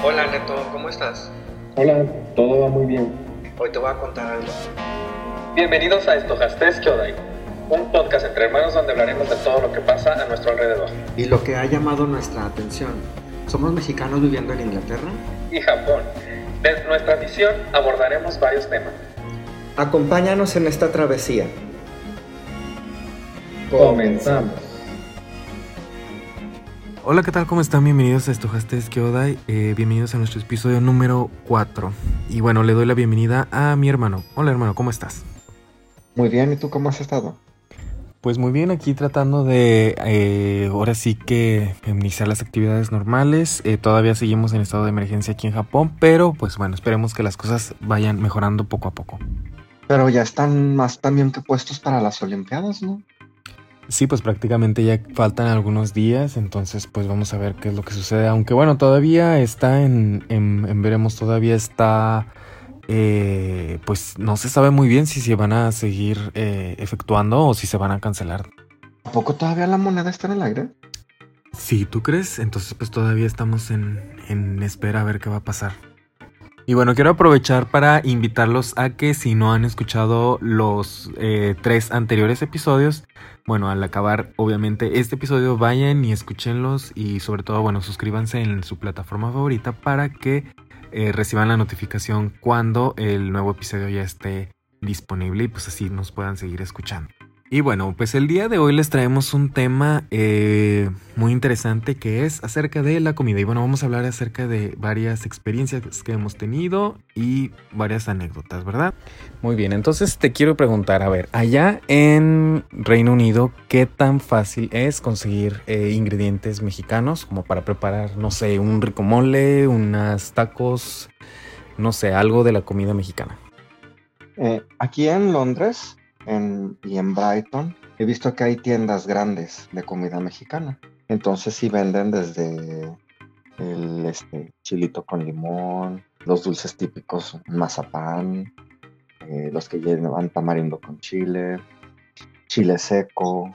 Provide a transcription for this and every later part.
Hola Neto, ¿cómo estás? Hola, todo va muy bien. Hoy te voy a contar algo. Bienvenidos a Estojastes Kyodai, un podcast entre hermanos donde hablaremos de todo lo que pasa a nuestro alrededor. Y lo que ha llamado nuestra atención. Somos mexicanos viviendo en Inglaterra. Y Japón. Desde nuestra visión abordaremos varios temas. Acompáñanos en esta travesía. Comenzamos. Hola, ¿qué tal? ¿Cómo están? Bienvenidos a Estojastes Kyodai. Eh, bienvenidos a nuestro episodio número 4. Y bueno, le doy la bienvenida a mi hermano. Hola, hermano, ¿cómo estás? Muy bien, ¿y tú cómo has estado? Pues muy bien, aquí tratando de eh, ahora sí que iniciar las actividades normales. Eh, todavía seguimos en estado de emergencia aquí en Japón, pero pues bueno, esperemos que las cosas vayan mejorando poco a poco. Pero ya están más también que puestos para las Olimpiadas, ¿no? Sí, pues prácticamente ya faltan algunos días, entonces pues vamos a ver qué es lo que sucede. Aunque bueno, todavía está en, en, veremos, todavía está, eh, pues no se sabe muy bien si se van a seguir eh, efectuando o si se van a cancelar. ¿A poco todavía la moneda está en el aire? Sí, ¿tú crees? Entonces pues todavía estamos en, en espera a ver qué va a pasar. Y bueno, quiero aprovechar para invitarlos a que si no han escuchado los eh, tres anteriores episodios, bueno, al acabar obviamente este episodio vayan y escúchenlos y sobre todo, bueno, suscríbanse en su plataforma favorita para que eh, reciban la notificación cuando el nuevo episodio ya esté disponible y pues así nos puedan seguir escuchando. Y bueno, pues el día de hoy les traemos un tema eh, muy interesante que es acerca de la comida. Y bueno, vamos a hablar acerca de varias experiencias que hemos tenido y varias anécdotas, ¿verdad? Muy bien, entonces te quiero preguntar, a ver, allá en Reino Unido, ¿qué tan fácil es conseguir eh, ingredientes mexicanos como para preparar, no sé, un rico mole, unas tacos, no sé, algo de la comida mexicana? Eh, aquí en Londres y en Brighton he visto que hay tiendas grandes de comida mexicana. Entonces sí venden desde el este, chilito con limón, los dulces típicos, mazapán, eh, los que llevan tamarindo con chile, chile seco,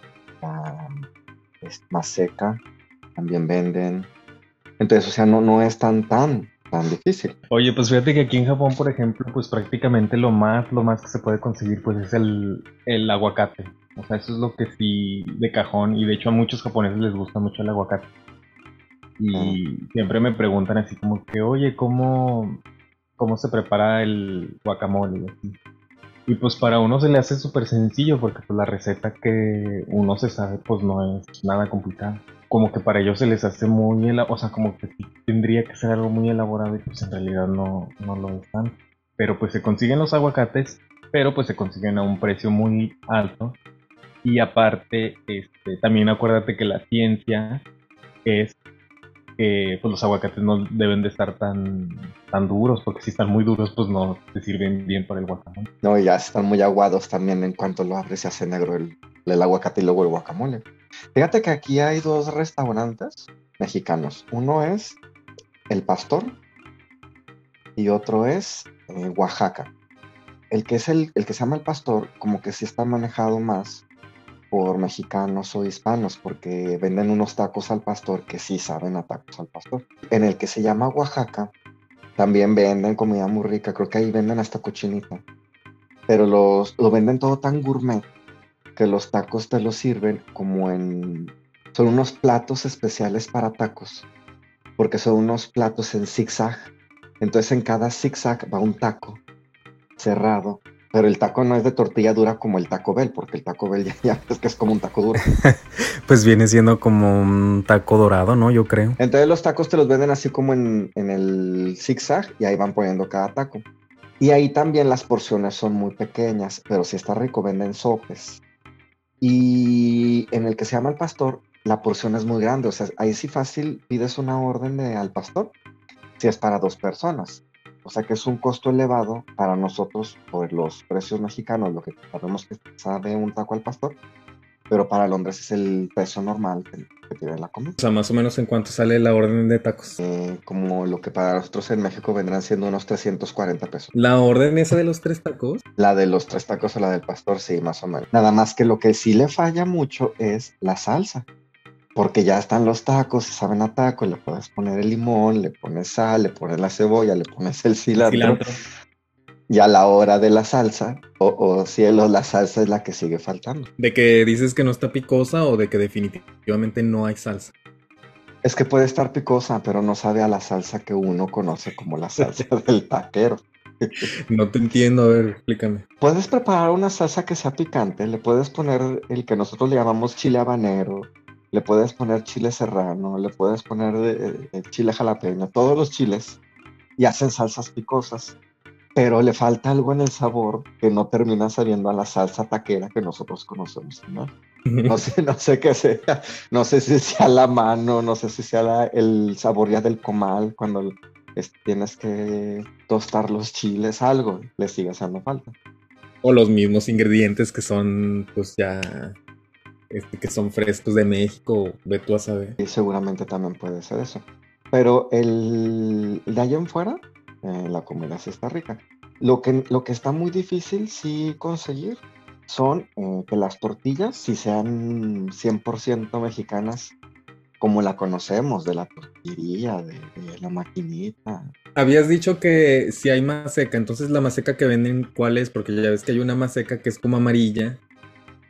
más seca, también venden. Entonces, o sea, no, no es tan, tan tan difícil. Oye, pues fíjate que aquí en Japón, por ejemplo, pues prácticamente lo más, lo más que se puede conseguir, pues es el, el aguacate. O sea, eso es lo que sí de cajón, y de hecho a muchos japoneses les gusta mucho el aguacate. Y ah. siempre me preguntan así como que, oye, ¿cómo, cómo se prepara el guacamole? Y pues para uno se le hace súper sencillo porque pues la receta que uno se sabe pues no es nada complicada como que para ellos se les hace muy, o sea, como que tendría que ser algo muy elaborado y pues en realidad no, no lo están. Pero pues se consiguen los aguacates, pero pues se consiguen a un precio muy alto. Y aparte, este, también acuérdate que la ciencia es que pues los aguacates no deben de estar tan, tan duros, porque si están muy duros, pues no te sirven bien para el guacamole. No, ya están muy aguados también en cuanto lo abres se hace negro el, el aguacate y luego el guacamole. Fíjate que aquí hay dos restaurantes mexicanos. Uno es El Pastor y otro es eh, Oaxaca. El que, es el, el que se llama El Pastor, como que sí está manejado más por mexicanos o hispanos, porque venden unos tacos al pastor que sí saben a tacos al pastor. En el que se llama Oaxaca, también venden comida muy rica, creo que ahí venden hasta cochinita, pero los, lo venden todo tan gourmet que los tacos te los sirven como en... Son unos platos especiales para tacos, porque son unos platos en zigzag. Entonces en cada zigzag va un taco cerrado, pero el taco no es de tortilla dura como el Taco Bell, porque el Taco Bell ya, es que es como un taco duro. pues viene siendo como un taco dorado, ¿no? Yo creo. Entonces los tacos te los venden así como en, en el zigzag y ahí van poniendo cada taco. Y ahí también las porciones son muy pequeñas, pero si está rico venden sopes. Y en el que se llama el pastor, la porción es muy grande. O sea, ahí sí fácil pides una orden de al pastor si es para dos personas. O sea que es un costo elevado para nosotros por los precios mexicanos, lo que sabemos que sabe un taco al pastor, pero para Londres es el precio normal que, tiene la comida. O sea, más o menos en cuánto sale la orden de tacos. Eh, como lo que para nosotros en México vendrán siendo unos 340 pesos. ¿La orden esa de los tres tacos? La de los tres tacos o la del pastor, sí, más o menos. Nada más que lo que sí le falla mucho es la salsa. porque ya están los tacos saben a taco, le puedes poner el limón, le pones sal, le pones la cebolla, le pones el cilantro. cilantro. Y a la hora de la salsa, o, o cielo, la salsa es la que sigue faltando. ¿De que dices que no está picosa o de que definitivamente no hay salsa? Es que puede estar picosa, pero no sabe a la salsa que uno conoce como la salsa del taquero. No te entiendo, a ver, explícame. Puedes preparar una salsa que sea picante, le puedes poner el que nosotros le llamamos chile habanero, le puedes poner chile serrano, le puedes poner eh, chile jalapeño, todos los chiles, y hacen salsas picosas, pero le falta algo en el sabor que no termina sabiendo a la salsa taquera que nosotros conocemos, ¿no? No sé, no sé qué sea, no sé si sea la mano, no sé si sea el sabor ya del comal, cuando tienes que tostar los chiles, algo le sigue haciendo falta. O los mismos ingredientes que son, pues ya este, que son frescos de México, ve tú a saber. Y seguramente también puede ser eso. Pero el, de allá en fuera, eh, la comida sí está rica. Lo que, lo que está muy difícil sí conseguir son eh, que las tortillas, si sean 100% mexicanas, como la conocemos, de la tortillería, de, la maquinita. Habías dicho que si hay maseca, entonces la maseca que venden, ¿cuál es? Porque ya ves que hay una maseca que es como amarilla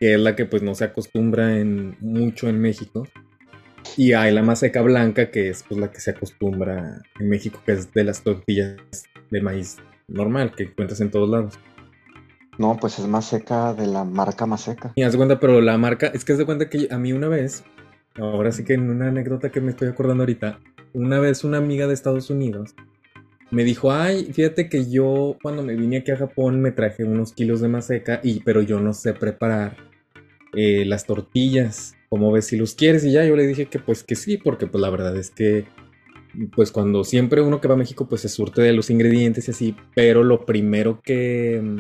que es la que pues no se acostumbra en, mucho en México. Y hay la maseca blanca, que es pues la que se acostumbra en México, que es de las tortillas de maíz normal, que encuentras en todos lados. No, pues es maseca de la marca maseca. Y haz de cuenta, pero la marca, es que haz de cuenta que a mí una vez, ahora sí que en una anécdota que me estoy acordando ahorita, una vez una amiga de Estados Unidos me dijo, ay, fíjate que yo cuando me vine aquí a Japón me traje unos kilos de maseca, y, pero yo no sé preparar eh, las tortillas, como ves si los quieres y ya yo le dije que pues que sí, porque pues la verdad es que pues cuando siempre uno que va a México pues se surte de los ingredientes y así, pero lo primero que mm,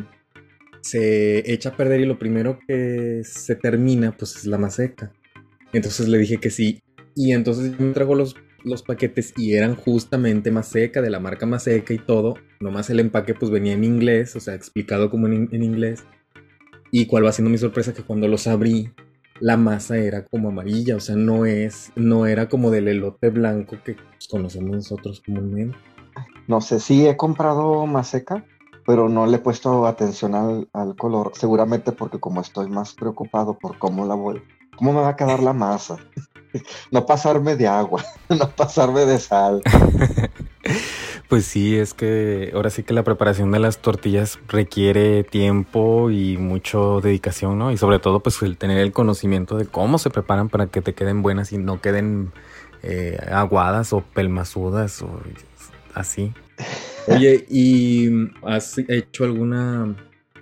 se echa a perder y lo primero que se termina pues es la maseca. Entonces le dije que sí y entonces me trajo los, los paquetes y eran justamente maseca, de la marca maseca y todo, nomás el empaque pues venía en inglés, o sea, explicado como en, en inglés. Y cuál va siendo mi sorpresa que cuando los abrí, la masa era como amarilla, o sea, no es, no era como del elote blanco que pues, conocemos nosotros comúnmente. No sé, sí he comprado maseca, pero no le he puesto atención al, color, seguramente porque como estoy más preocupado por cómo la voy, cómo me va a quedar la masa. no pasarme de agua, no pasarme de sal. Pues sí, es que ahora sí que la preparación de las tortillas requiere tiempo y mucho dedicación, ¿no? Y sobre todo pues el tener el conocimiento de cómo se preparan para que te queden buenas y no queden eh, aguadas o pelmazudas o así. Oye, ¿y has hecho alguna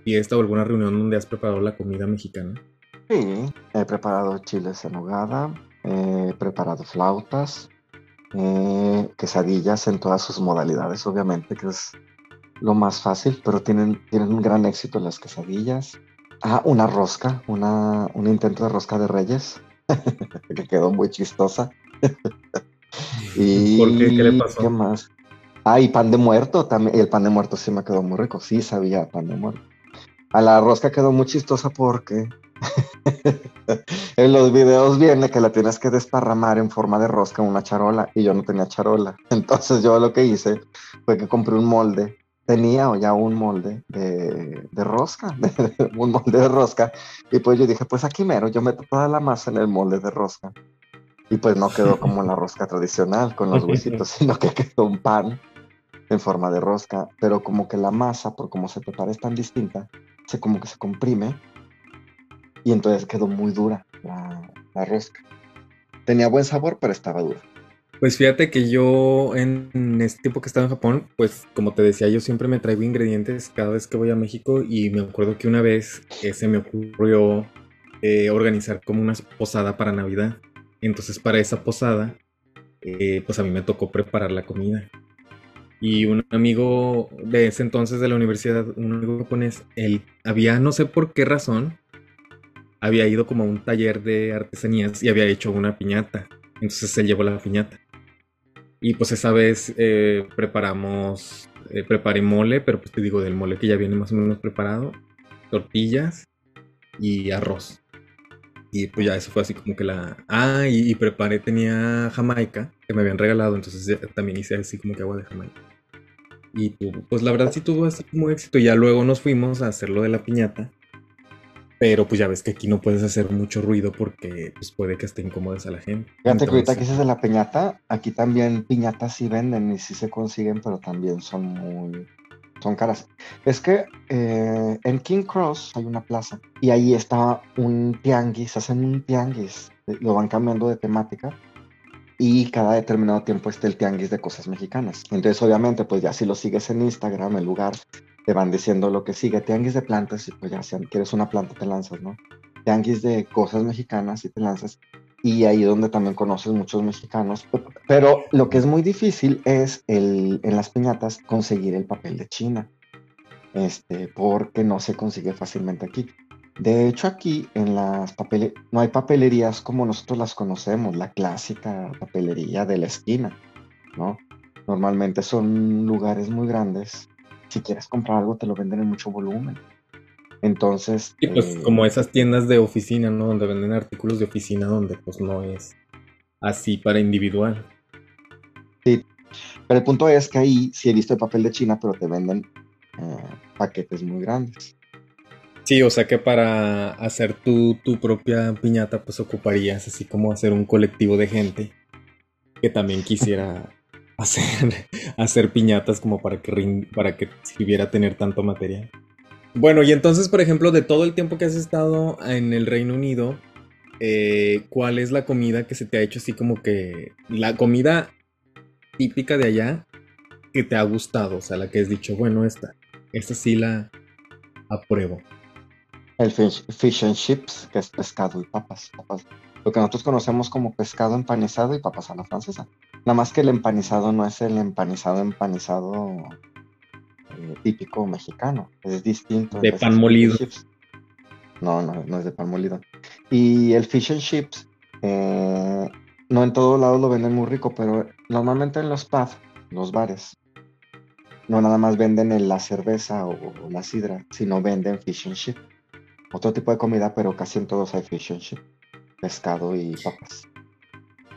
fiesta o alguna reunión donde has preparado la comida mexicana? Sí, he preparado chiles en nogada, he preparado flautas, eh, quesadillas en todas sus modalidades, obviamente, que es lo más fácil, pero tienen, tienen un gran éxito las quesadillas. Ah, una rosca, una, un intento de rosca de reyes, que quedó muy chistosa. y, ¿Por qué? ¿Qué le pasó? ¿Qué más? Ah, y pan de muerto también. El pan de muerto sí me quedó muy rico. Sí, sabía pan de muerto. A la rosca quedó muy chistosa porque en los videos viene que la tienes que desparramar en forma de rosca en una charola y yo no tenía charola. Entonces yo lo que hice fue que compré un molde. Tenía ya un molde de, rosca, un molde de rosca. Y pues yo dije, pues aquí mero, yo meto toda la masa en el molde de rosca. Y pues no quedó como la rosca tradicional con los huesitos, sino que quedó un pan en forma de rosca. Pero como que la masa, por cómo se prepara, es tan distinta, se como que se comprime y entonces quedó muy dura la, rosca. Tenía buen sabor, pero estaba dura. Pues fíjate que yo en este tiempo que estaba en Japón, pues como te decía, yo siempre me traigo ingredientes cada vez que voy a México y me acuerdo que una vez eh, se me ocurrió eh, organizar como una posada para Navidad. Entonces para esa posada, eh, pues a mí me tocó preparar la comida. Y un amigo de ese entonces de la universidad, un amigo japonés, él había, no sé por qué razón, había ido como a un taller de artesanías y había hecho una piñata. Entonces se llevó la piñata. Y pues esa vez eh, preparamos, eh, preparé mole, pero pues te digo del mole que ya viene más o menos preparado, tortillas y arroz. Y pues ya eso fue así como que la... Ah, y, preparé, tenía Jamaica, que me habían regalado, entonces también hice así como que agua de Jamaica. Y pues la verdad sí tuvo así como éxito. Y ya luego nos fuimos a hacer lo de la piñata. Pero pues ya ves que aquí no puedes hacer mucho ruido porque pues puede que esté incómodas a la gente. Fíjate que ahorita que dices de la piñata, aquí también piñatas sí venden y sí se consiguen, pero también son muy... son caras. Es que eh, en King Cross hay una plaza y ahí está un tianguis, hacen un tianguis, eh, lo van cambiando de temática y cada determinado tiempo está el tianguis de cosas mexicanas. Entonces, obviamente, pues ya si lo sigues en Instagram, el lugar, te van diciendo lo que sigue. Tianguis de plantas, y pues ya si quieres una planta, te lanzas, ¿no? Tianguis de cosas mexicanas y te lanzas. Y ahí donde también conoces muchos mexicanos. Pero lo que es muy difícil es el, en las piñatas conseguir el papel de China. Este, porque no se consigue fácilmente aquí. De hecho, aquí en las papelerías, no hay papelerías como nosotros las conocemos, la clásica papelería de la esquina, ¿no? Normalmente son lugares muy grandes. Si quieres comprar algo, te lo venden en mucho volumen. Entonces. Y pues eh, como esas tiendas de oficina, ¿no? Donde venden artículos de oficina, donde pues no es así para individual. Sí. Pero el punto es que ahí sí he visto el papel de China, pero te venden eh, paquetes muy grandes. Sí, o sea que para hacer tu, tu propia piñata, pues ocuparías así como hacer un colectivo de gente que también quisiera hacer, hacer piñatas como para que, para que sirviera tener tanto material. Bueno, y entonces, por ejemplo, de todo el tiempo que has estado en el Reino Unido, eh, ¿cuál es la comida que se te ha hecho así como que la comida típica de allá que te ha gustado? O sea, la que has dicho, bueno, esta, esta sí la apruebo. El fish, and chips, que es pescado y papas, Lo que nosotros conocemos como pescado empanizado y papas a la francesa. Nada más que el empanizado no es el empanizado empanizado eh, típico mexicano. Es distinto. De pan molido. No, no, no es de pan molido. Y el fish and chips, eh, no en todos lados lo venden muy rico, pero normalmente en los pubs, los bares, no nada más venden la cerveza o, o la sidra, sino venden fish and chips otro tipo de comida, pero casi en todos hay fish and chip, pescado y papas.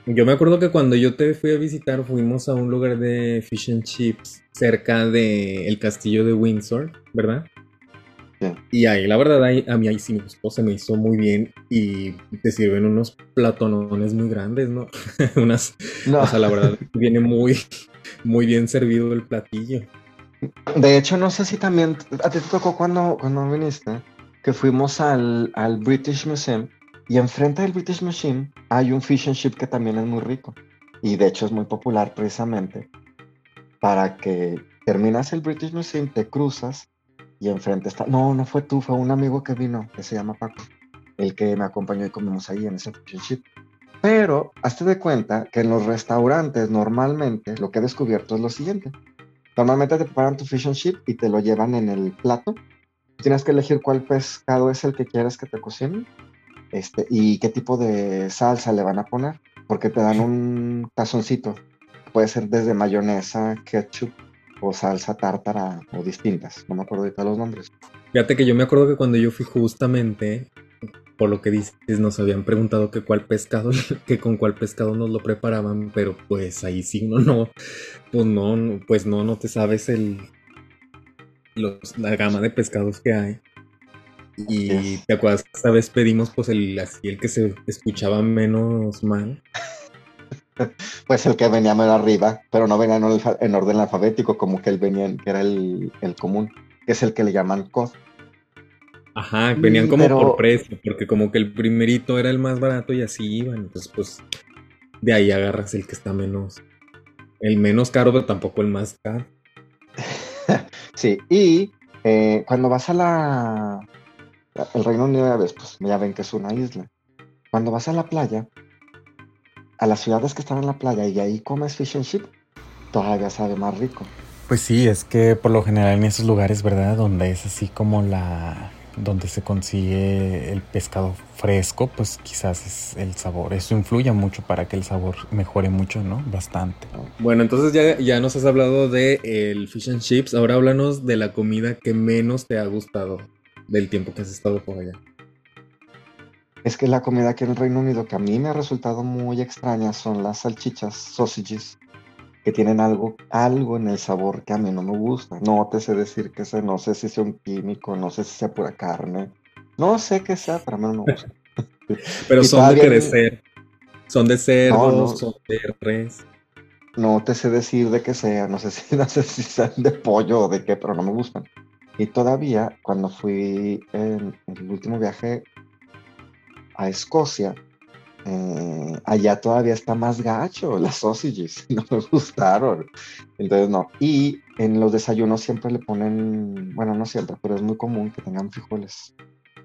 Yo me acuerdo que cuando yo te fui a visitar fuimos a un lugar de fish and chips cerca del el castillo de Windsor, ¿verdad? Sí. Y ahí la verdad a mí ahí sí me gustó, se me hizo muy bien y te sirven unos platonones muy grandes, ¿no? Unas, no. O sea, la verdad viene muy, muy bien servido el platillo. De hecho, no sé si también a ti te tocó cuando, cuando viniste que fuimos al, British Museum y enfrente del British Museum hay un fish and chip que también es muy rico y de hecho es muy popular precisamente para que terminas el British Museum, te cruzas y enfrente está, no, no fue tú, fue un amigo que vino, que se llama Paco, el que me acompañó y comimos ahí en ese fish and chip. Pero hazte de cuenta que en los restaurantes normalmente lo que he descubierto es lo siguiente. Normalmente te preparan tu fish and chip y te lo llevan en el plato tienes que elegir cuál pescado es el que quieres que te cocinen este, y qué tipo de salsa le van a poner, porque te dan un tazoncito. Puede ser desde mayonesa, ketchup o salsa tártara o distintas. No me acuerdo de los nombres. Fíjate que yo me acuerdo que cuando yo fui justamente, por lo que dices, nos habían preguntado que cuál pescado, que con cuál pescado nos lo preparaban, pero pues ahí sí uno no, pues no, pues no, no te sabes el, la gama de pescados que hay. Y te acuerdas que esta vez pedimos pues el así el que se escuchaba menos mal. Pues el que venía menos arriba, pero no venía en, orden alfabético, como que él venía, que era el, común, que es el que le llaman COD. Ajá, venían como por precio, porque como que el primerito era el más barato y así iban. Entonces, pues, de ahí agarras el que está menos, el menos caro, pero tampoco el más caro. Sí, y eh, cuando vas a la... El Reino Unido ya ves, pues ya ven que es una isla. Cuando vas a la playa, a las ciudades que están en la playa y ahí comes fish and chip, todavía sabe más rico. Pues sí, es que por lo general en esos lugares, ¿verdad? Donde es así como la donde se consigue el pescado fresco, pues quizás es el sabor. Eso influye mucho para que el sabor mejore mucho, ¿no? Bastante. Bueno, entonces ya, ya nos has hablado de el fish and chips. Ahora háblanos de la comida que menos te ha gustado del tiempo que has estado por allá. Es que la comida aquí en el Reino Unido que a mí me ha resultado muy extraña son las salchichas, sausages, que tienen algo, algo en el sabor que a mí no me gusta. No te sé decir que sea, no sé si sea un químico, no sé si sea pura carne, no sé qué sea, pero a mí no me gusta. pero son de crecer, son de cerdo, son de res. No te sé decir de qué sea, no sé si, no sé si sean de pollo o de qué, pero no me gustan. Y todavía, cuando fui en, el último viaje a Escocia, eh, allá todavía está más gacho, las sausages, no me gustaron. Entonces, no. Y en los desayunos siempre le ponen, bueno, no siempre, pero es muy común que tengan frijoles.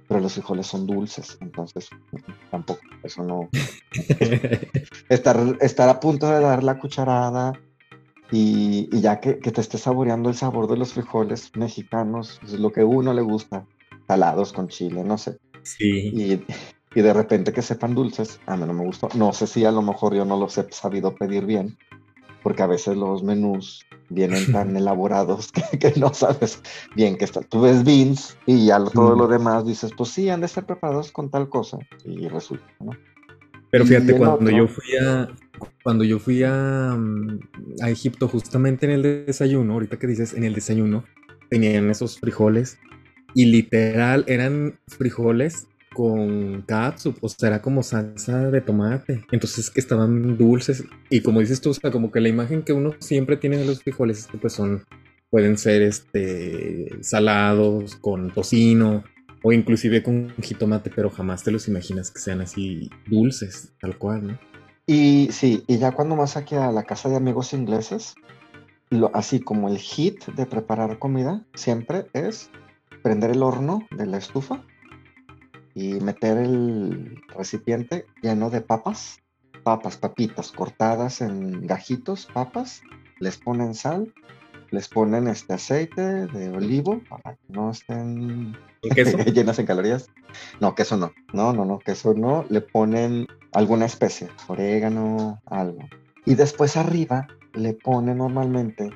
Pero los frijoles son dulces, entonces tampoco, eso no. estar, estar a punto de dar la cucharada y, ya que, te estés saboreando el sabor de los frijoles mexicanos, es lo que a uno le gusta, salados con chile, no sé. Sí. Y, de repente que sepan dulces, a mí no me gustó. No sé si a lo mejor yo no los he sabido pedir bien, porque a veces los menús vienen tan elaborados que, no sabes bien qué está. Tú ves beans y ya todo lo demás dices, pues sí, han de ser preparados con tal cosa. Y resulta, ¿no? Pero fíjate, cuando yo fui a, cuando yo fui a, mm, a, Egipto, justamente en el desayuno, ahorita que dices en el desayuno, tenían esos frijoles y literal eran frijoles con catsup, o sea, era como salsa de tomate. Entonces que estaban dulces y como dices tú, o sea, como que la imagen que uno siempre tiene de los frijoles es que pues son, pueden ser este, salados con tocino o inclusive con jitomate, pero jamás te los imaginas que sean así dulces, tal cual, ¿no? Y sí, y ya cuando vas aquí a la casa de amigos ingleses, lo, así como el hit de preparar comida siempre es prender el horno de la estufa y meter el recipiente lleno de papas, papas, papitas cortadas en gajitos, papas, les ponen sal, les ponen este aceite de olivo para que no estén llenas en calorías. No, queso no. No, no, no, queso no. Le ponen alguna especie, orégano, algo. Y después arriba le ponen normalmente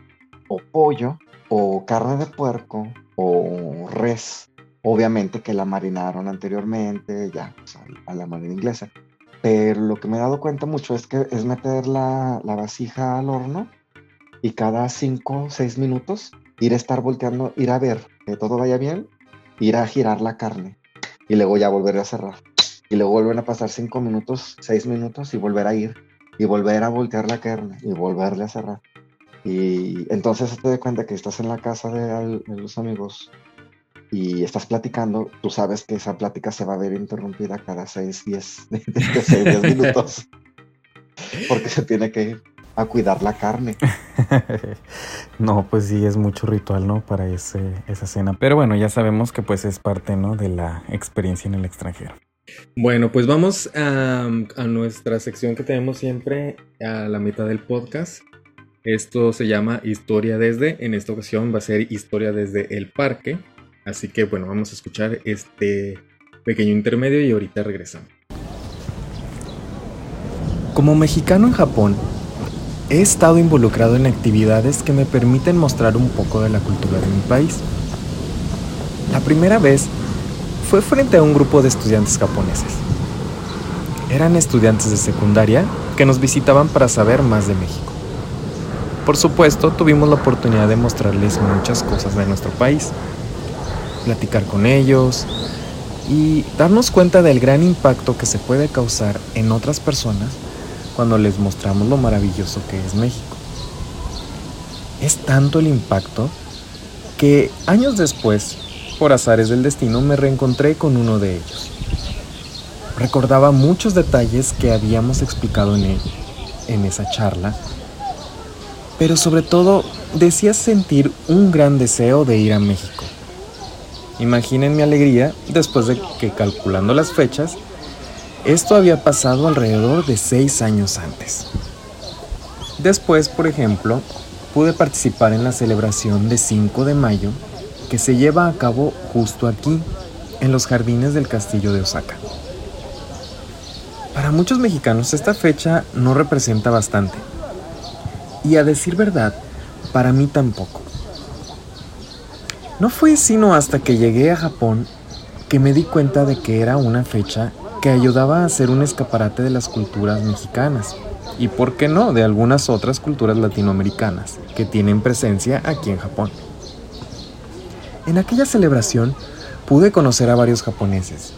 o pollo o carne de puerco o res. Obviamente que la marinaron anteriormente, ya, a la manera inglesa. Pero lo que me he dado cuenta mucho es que es meter la, la vasija al horno y cada 5 o 6 minutos ir a estar volteando, ir a ver que todo vaya bien, ir a girar la carne y luego ya volver a cerrar. Y luego vuelven a pasar 5 minutos, 6 minutos y volver a ir y volver a voltear la carne y volverle a cerrar. Y entonces te das cuenta que estás en la casa de, de los amigos y estás platicando, tú sabes que esa plática se va a ver interrumpida cada 6, 10, 10 minutos. Porque se tiene que ir a cuidar la carne. no, pues sí, es mucho ritual, ¿no? Para ese, esa cena. Pero bueno, ya sabemos que pues es parte, ¿no? De la experiencia en el extranjero. Bueno, pues vamos a, a nuestra sección que tenemos siempre a la mitad del podcast. Esto se llama Historia desde. En esta ocasión va a ser Historia desde el parque. Así que bueno, vamos a escuchar este pequeño intermedio y ahorita regresamos. Como mexicano en Japón, he estado involucrado en actividades que me permiten mostrar un poco de la cultura de mi país. La primera vez fue frente a un grupo de estudiantes japoneses. Eran estudiantes de secundaria que nos visitaban para saber más de México. Por supuesto, tuvimos la oportunidad de mostrarles muchas cosas de nuestro país, platicar con ellos y darnos cuenta del gran impacto que se puede causar en otras personas cuando les mostramos lo maravilloso que es México. Es tanto el impacto que años después, por azares del destino, me reencontré con uno de ellos. Recordaba muchos detalles que habíamos explicado en, él, en esa charla, pero sobre todo decía sentir un gran deseo de ir a México. Imaginen mi alegría después de que calculando las fechas esto había pasado alrededor de seis años antes. Después, por ejemplo, pude participar en la celebración de 5 de mayo que se lleva a cabo justo aquí, en los jardines del castillo de Osaka. Para muchos mexicanos esta fecha no representa bastante. Y a decir verdad, para mí tampoco. No fue sino hasta que llegué a Japón que me di cuenta de que era una fecha que ayudaba a hacer un escaparate de las culturas mexicanas y, por qué no, de algunas otras culturas latinoamericanas que tienen presencia aquí en Japón. En aquella celebración pude conocer a varios japoneses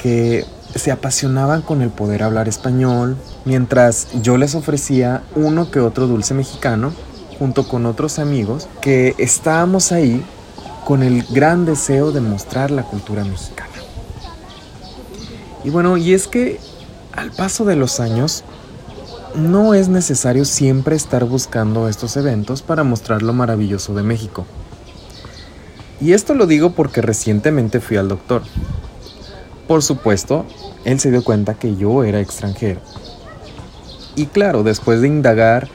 que se apasionaban con el poder hablar español, mientras yo les ofrecía uno que otro dulce mexicano junto con otros amigos que estábamos ahí con el gran deseo de mostrar la cultura mexicana. Y bueno, y es que al paso de los años no es necesario siempre estar buscando estos eventos para mostrar lo maravilloso de México. Y esto lo digo porque recientemente fui al doctor. Por supuesto, él se dio cuenta que yo era extranjero. Y claro, después de indagar,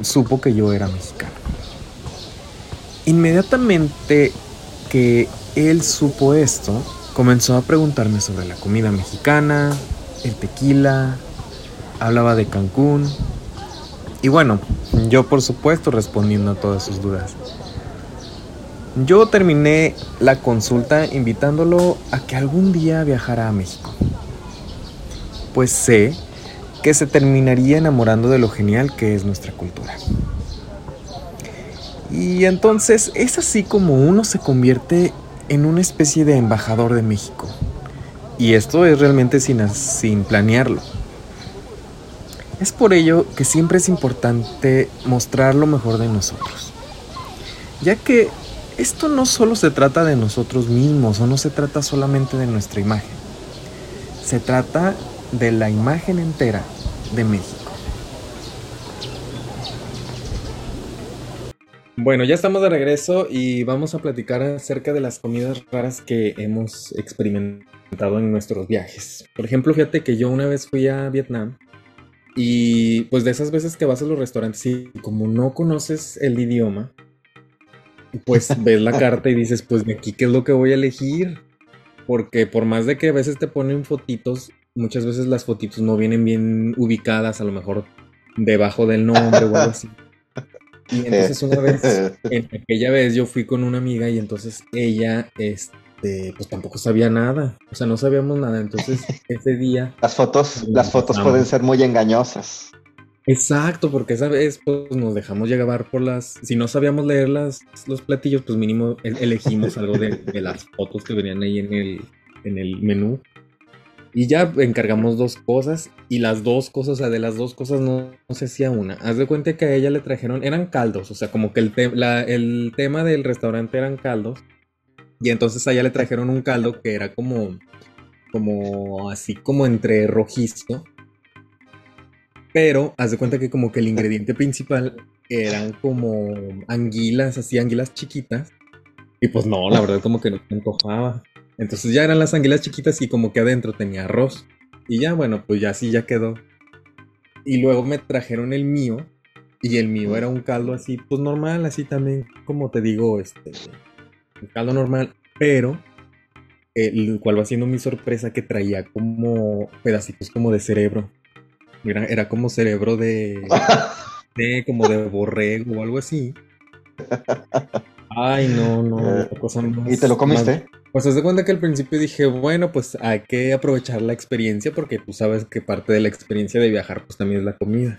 supo que yo era mexicano. Inmediatamente que él supo esto, comenzó a preguntarme sobre la comida mexicana, el tequila, hablaba de Cancún. Y bueno, yo por supuesto respondiendo a todas sus dudas. Yo terminé la consulta invitándolo a que algún día viajara a México. Pues sé que se terminaría enamorando de lo genial que es nuestra cultura. Y entonces es así como uno se convierte en una especie de embajador de México. Y esto es realmente sin, sin planearlo. Es por ello que siempre es importante mostrar lo mejor de nosotros. Ya que esto no solo se trata de nosotros mismos o no se trata solamente de nuestra imagen. Se trata de la imagen entera de México. Bueno, ya estamos de regreso y vamos a platicar acerca de las comidas raras que hemos experimentado en nuestros viajes. Por ejemplo, fíjate que yo una vez fui a Vietnam y pues de esas veces que vas a los restaurantes y como no conoces el idioma, pues ves la carta y dices, pues de aquí qué es lo que voy a elegir. Porque por más de que a veces te ponen fotitos, muchas veces las fotitos no vienen bien ubicadas, a lo mejor debajo del nombre o algo así. Y entonces una vez, en aquella vez yo fui con una amiga y entonces ella, este, pues tampoco sabía nada, o sea, no sabíamos nada, entonces ese día... Las fotos, las fotos pueden ser muy engañosas. Exacto, porque esa vez pues nos dejamos llevar por las, si no sabíamos leer las, los platillos, pues mínimo elegimos algo de, las fotos que venían ahí en el, en el menú. Y ya encargamos dos cosas y las dos cosas, o sea, de las dos cosas no, no se hacía una. Haz de cuenta que a ella le trajeron, eran caldos, o sea, como que el, el tema del restaurante eran caldos. Y entonces a ella le trajeron un caldo que era como, como así como entre rojizo pero haz de cuenta que como que el ingrediente principal eran como anguilas, así anguilas chiquitas. Y pues no, la verdad como que no me encojaba. Entonces ya eran las anguilas chiquitas y como que adentro tenía arroz. Y ya bueno, pues ya así ya quedó. Y luego me trajeron el mío. Y el mío era un caldo así, pues normal, así también, como te digo, este, un caldo normal, pero el cual va siendo mi sorpresa que traía como pedacitos como de cerebro. Era, como cerebro de, de. como de borrego o algo así. Ay, no, no. Eh, ¿Y te lo comiste? Pues se cuenta que al principio dije, bueno, pues hay que aprovechar la experiencia porque tú sabes que parte de la experiencia de viajar pues también es la comida.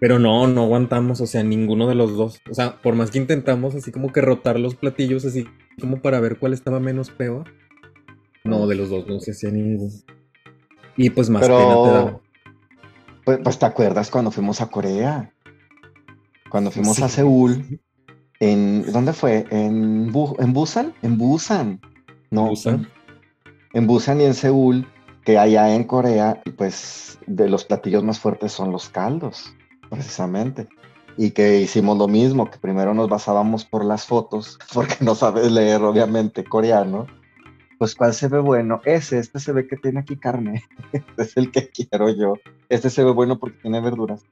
Pero no, no aguantamos, o sea, ninguno de los dos. O sea, por más que intentamos así como que rotar los platillos así como para ver cuál estaba menos peor. No, de los dos no se hacía ninguno. Y pues más pena te daba. Pues, pues, te acuerdas cuando fuimos a Corea, cuando fuimos a Seúl, en ¿dónde fue? En, en Busan, en Busan, no, Busan. en Busan y en Seúl, que allá en Corea, pues de los platillos más fuertes son los caldos, precisamente. Y que hicimos lo mismo, que primero nos basábamos por las fotos, porque no sabes leer obviamente coreano, pues ¿cuál se ve bueno? Ese, este se ve que tiene aquí carne, este es el que quiero yo, este se ve bueno porque tiene verduras.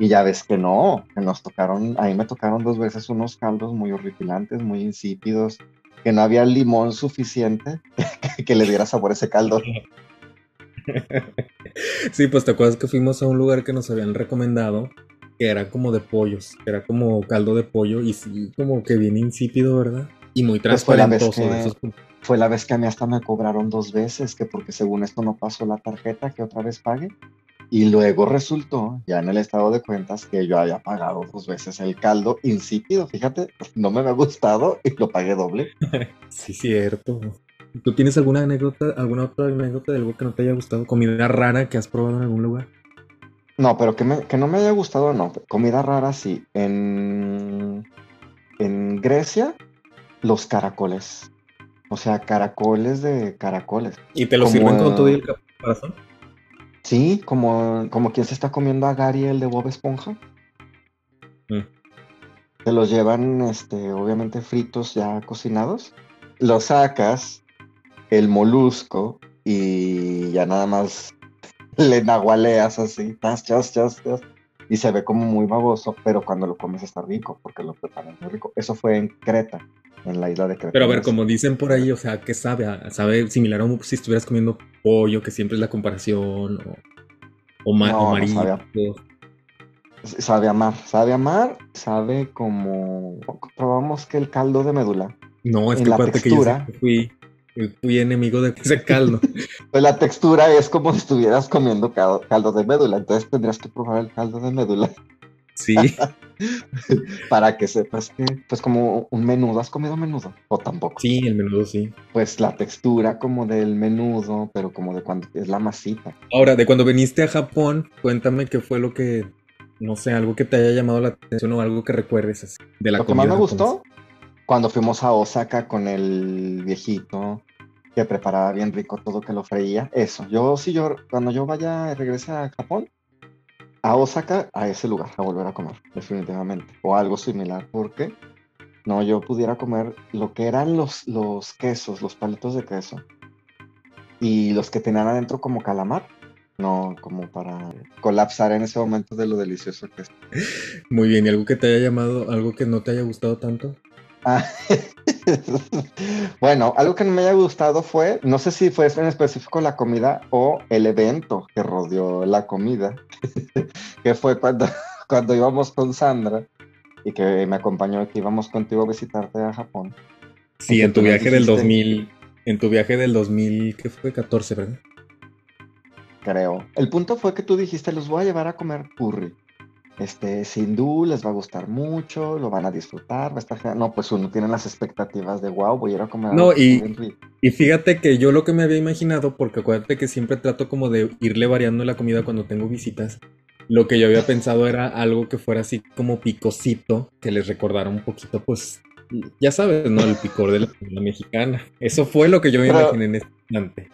Y ya ves que no, que nos tocaron, ahí me tocaron dos veces unos caldos muy horripilantes, muy insípidos, que no había limón suficiente que le diera sabor a ese caldo. Sí, pues te acuerdas que fuimos a un lugar que nos habían recomendado, que era como de pollos, que era como caldo de pollo y sí, como que bien insípido, ¿verdad? Y muy Pues fue la vez transparentoso que- Fue la vez que a mí hasta me cobraron dos veces, que porque según esto no pasó la tarjeta, que otra vez pague. Y luego resultó, ya en el estado de cuentas, que yo había pagado dos veces el caldo insípido. Fíjate, no me había gustado y lo pagué doble. Sí, cierto. ¿Tú tienes alguna anécdota, alguna otra anécdota de algo que no te haya gustado? ¿Comida rara que has probado en algún lugar? No, pero que, me- que no me haya gustado, no. Comida rara, sí. En, en Grecia, los caracoles. O sea, caracoles de caracoles. ¿Y te lo Como, sirven con todo y el caparazón? Sí, como, como quien se está comiendo a Gary el de Bob Esponja. Mm. Te los llevan, este, obviamente fritos ya cocinados. Los sacas, el molusco, y ya nada más le nahualeas así, chas, chas, chas, chas, y se ve como muy baboso, pero cuando lo comes está rico, porque lo preparan muy rico. Eso fue en Creta, en la isla de Creta. Pero a ver, como dicen por ahí, o sea, ¿qué sabe? ¿Sabe similar a si estuvieras comiendo pollo, que siempre es la comparación? ¿O, o, No, o no sabe Sabe a mar, sabe a mar, sabe como... Probamos que el caldo de médula. No, es que la que yo fui, fui enemigo de ese caldo. Pues la textura es como si estuvieras comiendo cal- caldo de médula, entonces tendrías que probar el caldo de médula Sí. para que sepas que, pues como un menudo, ¿has comido menudo? O tampoco. Sí, el menudo sí. Pues la textura como del menudo, pero como de cuando es la masita. Ahora, de cuando viniste a Japón, cuéntame qué fue lo que, no sé, algo que te haya llamado la atención o algo que recuerdes así, de la Lo que más me gustó, cuando fuimos a Osaka con el viejito que preparaba bien rico todo que lo freía, eso. Yo sí, yo cuando yo vaya, regrese a Japón, a Osaka, a ese lugar, a volver a comer, definitivamente. O algo similar, porque no, yo pudiera comer lo que eran los, los quesos, los palitos de queso. Y los que tenían adentro como calamar. No, como para colapsar en ese momento de lo delicioso que es. Muy bien, ¿y algo que te haya llamado, algo que no te haya gustado tanto? Ah, bueno, algo que no me haya gustado fue, no sé si fue en específico la comida o el evento que rodeó la comida, que fue cuando, cuando íbamos con Sandra y que me acompañó, que íbamos contigo a visitarte a Japón. Sí, que en tu viaje del dijiste- 2000, en tu viaje del 2000, ¿qué fue? 14, ¿verdad? creo. El punto fue que tú dijiste, los voy a llevar a comer curry. Este, sin duda les va a gustar mucho, lo van a disfrutar, va a estar. No, pues uno tiene las expectativas de, wow, voy a ir a comer. No, y- bien rico". Y fíjate que yo lo que me había imaginado, porque acuérdate que siempre trato como de irle variando la comida cuando tengo visitas, lo que yo había pensado era algo que fuera así como picosito, que les recordara un poquito, pues, ya sabes, ¿no? El picor de la comida mexicana. Eso fue lo que yo me Pero- imaginé en este instante.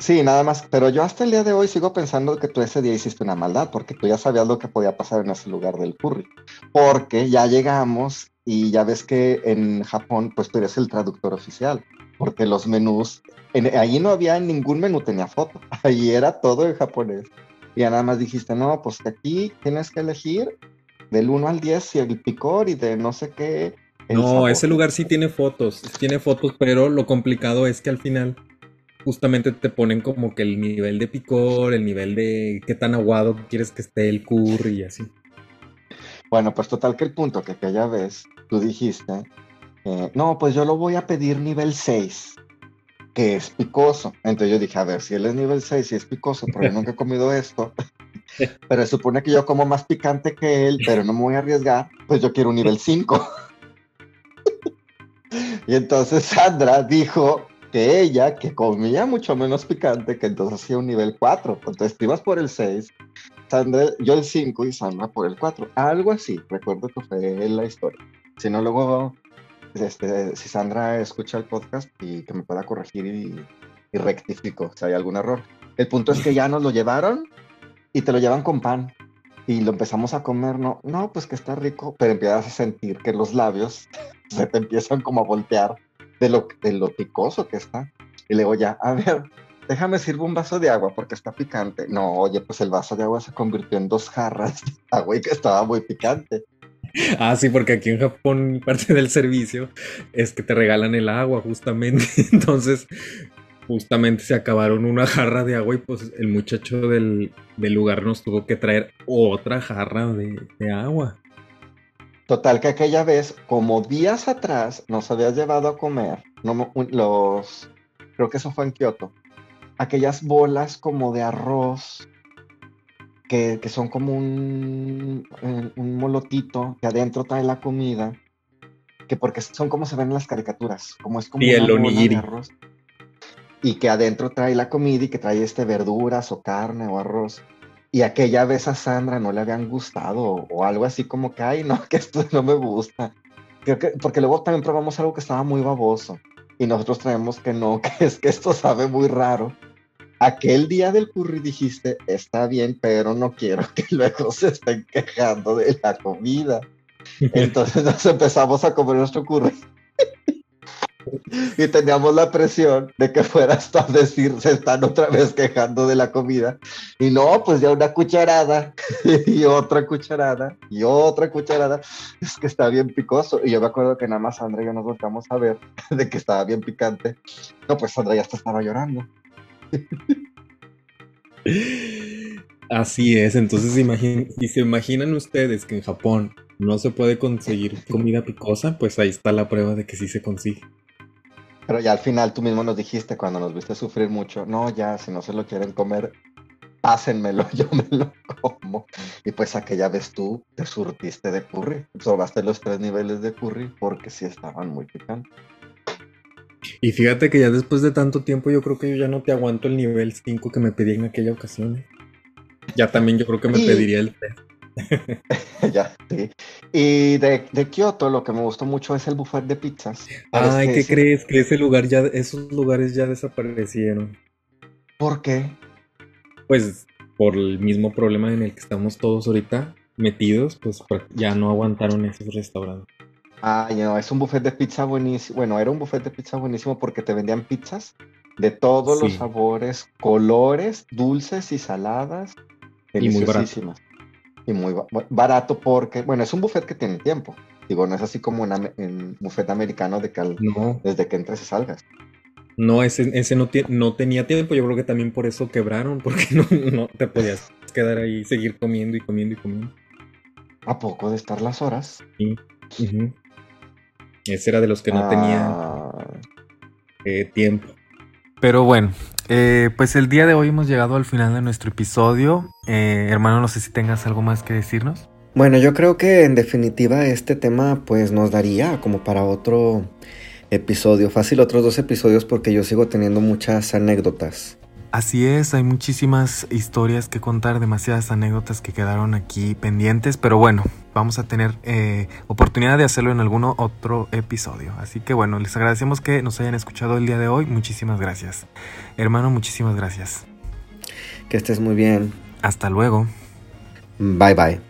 Sí, nada más, pero yo hasta el día de hoy sigo pensando que tú ese día hiciste una maldad, porque tú ya sabías lo que podía pasar en ese lugar del curry. Porque ya llegamos y ya ves que en Japón, pues tú eres el traductor oficial, porque los menús, en, ahí no había ningún menú, tenía foto, ahí era todo en japonés. Y ya nada más dijiste, no, pues que aquí tienes que elegir del 1 al 10 y el picor y de no sé qué. No, sabor". ese lugar sí tiene fotos, tiene fotos, pero lo complicado es que al final justamente te ponen como que el nivel de picor, el nivel de qué tan aguado quieres que esté el curry y así. Bueno, pues total que el punto que aquella vez tú dijiste, eh, no, pues yo lo voy a pedir nivel 6, que es picoso. Entonces yo dije, a ver, si él es nivel 6 y es picoso, yo nunca he comido esto, pero se supone que yo como más picante que él, pero no me voy a arriesgar, pues yo quiero un nivel 5. y entonces Sandra dijo que ella, que comía mucho menos picante, que entonces hacía un nivel 4. Entonces tú ibas por el 6 Sandra, yo el 5 y Sandra por el 4. Algo así, recuerdo que fue la historia. Si no, luego, este, si Sandra escucha el podcast y que me pueda corregir y, y rectifico si hay algún error. El punto es que ya nos lo llevaron y te lo llevan con pan. Y lo empezamos a comer, no, no, pues que está rico, pero empiezas a sentir que los labios se te empiezan como a voltear de lo, de lo picoso que está. Y luego ya, a ver, déjame sirvo un vaso de agua porque está picante. No, oye, pues el vaso de agua se convirtió en dos jarras de agua y que estaba muy picante. Ah, sí, porque aquí en Japón parte del servicio es que te regalan el agua, justamente. Entonces, justamente se acabaron una jarra de agua y pues el muchacho del, del lugar nos tuvo que traer otra jarra de, de agua. Total que aquella vez, como días atrás, nos habías llevado a comer no, los, creo que eso fue en Kioto, aquellas bolas como de arroz que, son como un, un molotito que adentro trae la comida, que porque son como se ven en las caricaturas, como es como una bola de arroz y que adentro trae la comida y que trae este verduras o carne o arroz. Y aquella vez a Sandra no le habían gustado o, algo así como que, ay, no, que esto no me gusta. Creo que, porque luego también probamos algo que estaba muy baboso y nosotros traemos que no, que es que esto sabe muy raro. Aquel día del curry dijiste, está bien, pero no quiero que luego se estén quejando de la comida. Entonces nos empezamos a comer nuestro curry y teníamos la presión de que fueras a decir, se están otra vez quejando de la comida. Y no, pues ya una cucharada y otra cucharada y otra cucharada. Es que está bien picoso. Y yo me acuerdo que nada más Sandra y yo nos volcamos a ver de que estaba bien picante. No, pues Sandra ya hasta estaba llorando. Así es, entonces si se imaginan ustedes que en Japón no se puede conseguir comida picosa, pues ahí está la prueba de que sí se consigue. Pero ya al final tú mismo nos dijiste cuando nos viste sufrir mucho, no, ya, si no se lo quieren comer, pásenmelo, yo me lo como. Y pues aquella vez tú te surtiste de curry, probaste los tres niveles de curry porque sí estaban muy picantes. Y fíjate que ya después de tanto tiempo yo creo que yo ya no te aguanto el nivel 5 que me pedí en aquella ocasión. ¿eh? Ya también yo creo que me pediría el 3. ya, sí. Y de, de, Kioto lo que me gustó mucho es el buffet de pizzas. Ay, ¿qué crees? Que ese lugar ya, esos lugares ya desaparecieron. ¿Por qué? Pues por el mismo problema en el que estamos todos ahorita metidos, pues ya no aguantaron esos restaurantes. Ay, no, es un buffet de pizza buenísimo. Bueno, era un buffet de pizza buenísimo porque te vendían pizzas de todos los sabores, colores, dulces y saladas. Y muy y muy barato porque, bueno, es un buffet que tiene tiempo. Digo, no es así como un en buffet americano de que desde que entres y salgas. No, ese, ese no, no tenía tiempo. Yo creo que también por eso quebraron, porque no, no te podías quedar ahí, seguir comiendo y comiendo y comiendo. ¿A poco de estar las horas? Sí. Ese era de los que no tenía ah. eh, tiempo. Pero bueno, eh, pues el día de hoy hemos llegado al final de nuestro episodio. Eh, hermano, no sé si tengas algo más que decirnos. Bueno, yo creo que en definitiva este tema pues nos daría como para otro episodio, fácil otros dos episodios porque yo sigo teniendo muchas anécdotas. Así es, hay muchísimas historias que contar, demasiadas anécdotas que quedaron aquí pendientes, pero bueno, vamos a tener eh, oportunidad de hacerlo en algún otro episodio. Así que bueno, les agradecemos que nos hayan escuchado el día de hoy. Muchísimas gracias. Hermano, muchísimas gracias. Que estés muy bien. Hasta luego. Bye bye.